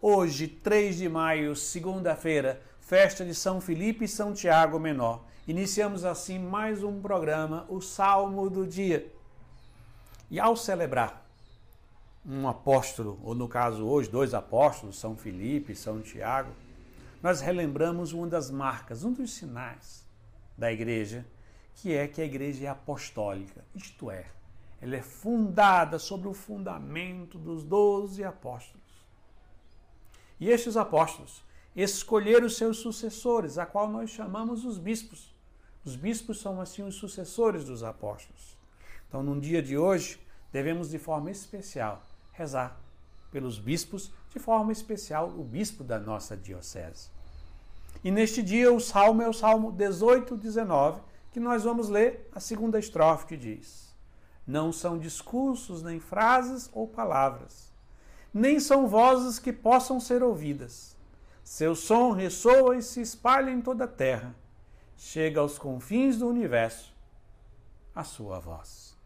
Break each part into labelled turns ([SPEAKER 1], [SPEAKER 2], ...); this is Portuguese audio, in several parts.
[SPEAKER 1] Hoje, 3 de maio, segunda-feira, festa de São Felipe e São Tiago Menor. Iniciamos assim mais um programa, o Salmo do Dia. E ao celebrar um apóstolo, ou no caso hoje, dois apóstolos, São Felipe e São Tiago, nós relembramos uma das marcas, um dos sinais da igreja, que é que a igreja é apostólica, isto é, ela é fundada sobre o fundamento dos doze apóstolos. E estes apóstolos escolheram seus sucessores, a qual nós chamamos os bispos. Os bispos são assim os sucessores dos apóstolos. Então, no dia de hoje, devemos de forma especial rezar pelos bispos, de forma especial o bispo da nossa diocese. E neste dia o salmo é o salmo 18, 19, que nós vamos ler a segunda estrofe que diz: Não são discursos, nem frases ou palavras, nem são vozes que possam ser ouvidas. Seu som ressoa e se espalha em toda a terra. Chega aos confins do universo a sua voz.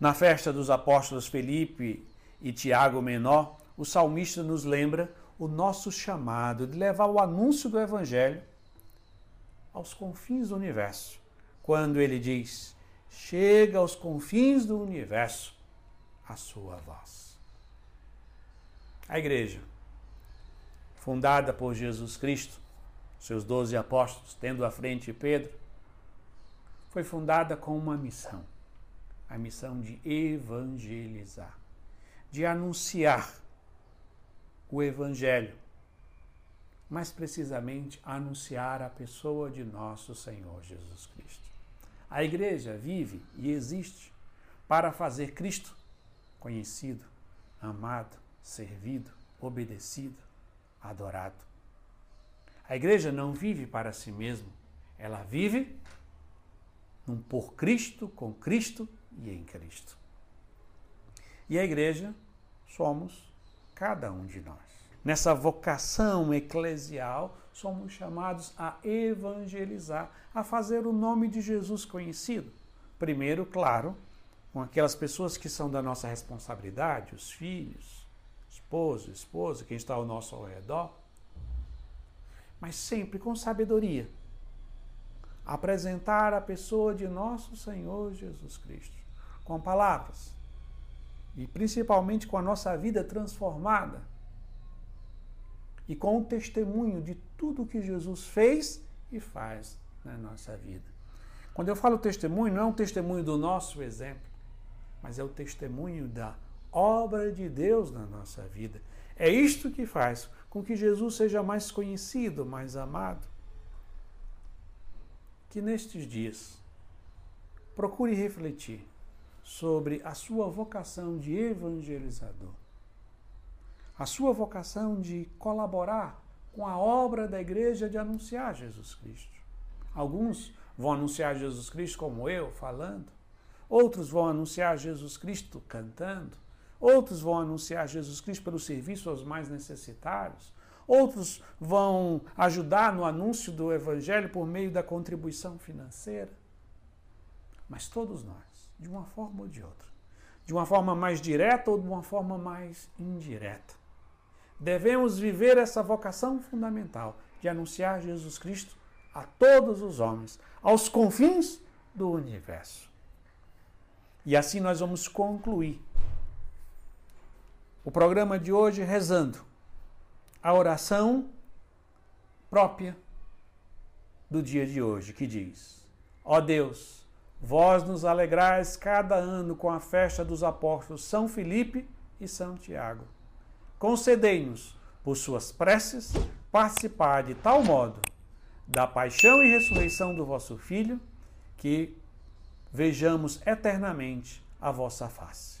[SPEAKER 1] Na festa dos apóstolos Felipe e Tiago Menor, o salmista nos lembra o nosso chamado de levar o anúncio do Evangelho aos confins do universo. Quando ele diz: Chega aos confins do universo a sua voz. A igreja, fundada por Jesus Cristo, seus doze apóstolos, tendo à frente Pedro, foi fundada com uma missão: a missão de evangelizar, de anunciar o Evangelho, mais precisamente anunciar a pessoa de nosso Senhor Jesus Cristo. A igreja vive e existe para fazer Cristo conhecido, amado, servido, obedecido, adorado. A igreja não vive para si mesma, ela vive num por Cristo, com Cristo e em Cristo. E a igreja somos cada um de nós. Nessa vocação eclesial, somos chamados a evangelizar, a fazer o nome de Jesus conhecido. Primeiro, claro, com aquelas pessoas que são da nossa responsabilidade, os filhos, esposo, esposa, quem está ao nosso redor, mas sempre com sabedoria. Apresentar a pessoa de nosso Senhor Jesus Cristo com palavras, e principalmente com a nossa vida transformada e com o testemunho de tudo que Jesus fez e faz na nossa vida. Quando eu falo testemunho, não é um testemunho do nosso exemplo, mas é o testemunho da obra de Deus na nossa vida. É isto que faz com que Jesus seja mais conhecido, mais amado. Que nestes dias procure refletir sobre a sua vocação de evangelizador, a sua vocação de colaborar com a obra da igreja de anunciar Jesus Cristo. Alguns vão anunciar Jesus Cristo como eu, falando, outros vão anunciar Jesus Cristo cantando, outros vão anunciar Jesus Cristo pelo serviço aos mais necessitados, outros vão ajudar no anúncio do Evangelho por meio da contribuição financeira. Mas todos nós de uma forma ou de outra. De uma forma mais direta ou de uma forma mais indireta. Devemos viver essa vocação fundamental de anunciar Jesus Cristo a todos os homens, aos confins do universo. E assim nós vamos concluir o programa de hoje rezando a oração própria do dia de hoje, que diz: Ó Deus, Vós nos alegrais cada ano com a festa dos apóstolos São Felipe e São Tiago. Concedei-nos, por suas preces, participar de tal modo da paixão e ressurreição do vosso Filho, que vejamos eternamente a vossa face.